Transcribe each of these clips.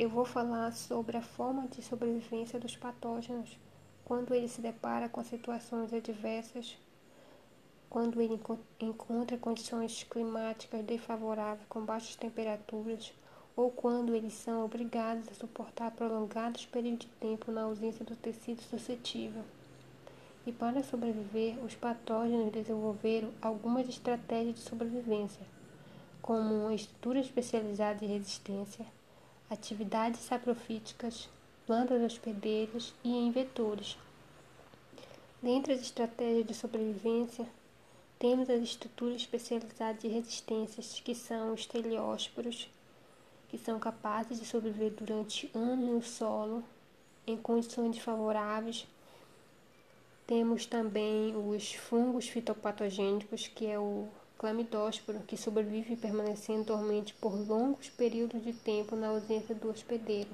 eu vou falar sobre a forma de sobrevivência dos patógenos quando ele se depara com situações adversas, quando ele encontra condições climáticas desfavoráveis com baixas temperaturas ou quando eles são obrigados a suportar prolongados períodos de tempo na ausência do tecido suscetível. E para sobreviver, os patógenos desenvolveram algumas estratégias de sobrevivência, como uma estrutura especializada de resistência, atividades saprofíticas, plantas hospedeiras e em vetores. Dentre as estratégias de sobrevivência, temos as estruturas especializadas de resistências, que são os teleósporos, que são capazes de sobreviver durante anos no solo, em condições desfavoráveis. Temos também os fungos fitopatogênicos, que é o clamidósporo, que sobrevive permanecendo dormente por longos períodos de tempo na ausência do hospedeiro.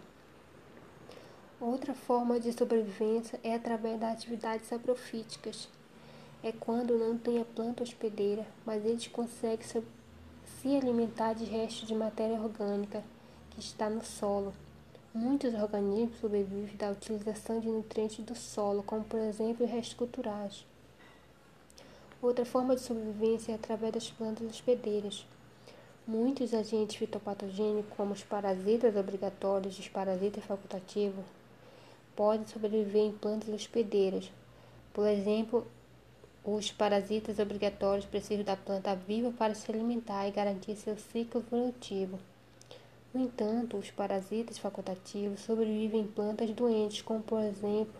Outra forma de sobrevivência é através das atividades saprofíticas. É quando não tem a planta hospedeira, mas eles conseguem se alimentar de restos de matéria orgânica que está no solo. Muitos organismos sobrevivem da utilização de nutrientes do solo, como por exemplo restos culturais. Outra forma de sobrevivência é através das plantas hospedeiras. Muitos agentes fitopatogênicos, como os parasitas obrigatórios e os parasitas facultativos, podem sobreviver em plantas hospedeiras. Por exemplo, os parasitas obrigatórios precisam da planta viva para se alimentar e garantir seu ciclo evolutivo. No entanto, os parasitas facultativos sobrevivem em plantas doentes, como por exemplo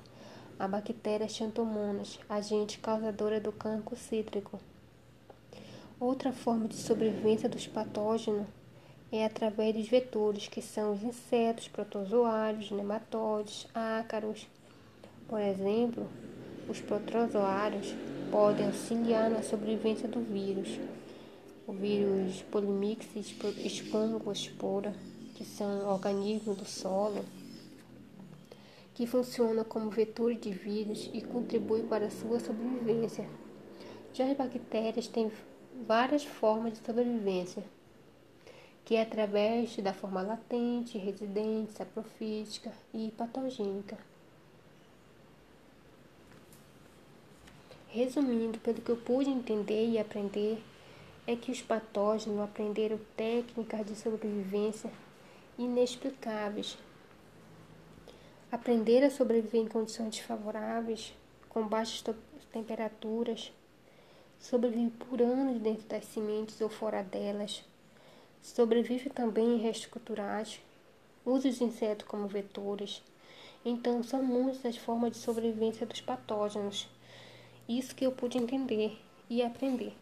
a bactéria Xanthomonas, agente causadora do cancro cítrico. Outra forma de sobrevivência dos patógenos é através dos vetores, que são os insetos, protozoários, nematóides, ácaros. Por exemplo, os protozoários podem auxiliar na sobrevivência do vírus. O vírus Polimixes espongospora, que são organismos do solo, que funciona como vetor de vírus e contribui para a sua sobrevivência. Já as bactérias têm várias formas de sobrevivência, que é através da forma latente, residente, saprofítica e patogênica. Resumindo, pelo que eu pude entender e aprender, é que os patógenos aprenderam técnicas de sobrevivência inexplicáveis Aprender a sobreviver em condições desfavoráveis, com baixas temperaturas, sobrevive por anos dentro das sementes ou fora delas, sobrevive também em restos culturais, usa os insetos como vetores. Então, são muitas as formas de sobrevivência dos patógenos. Isso que eu pude entender e aprender.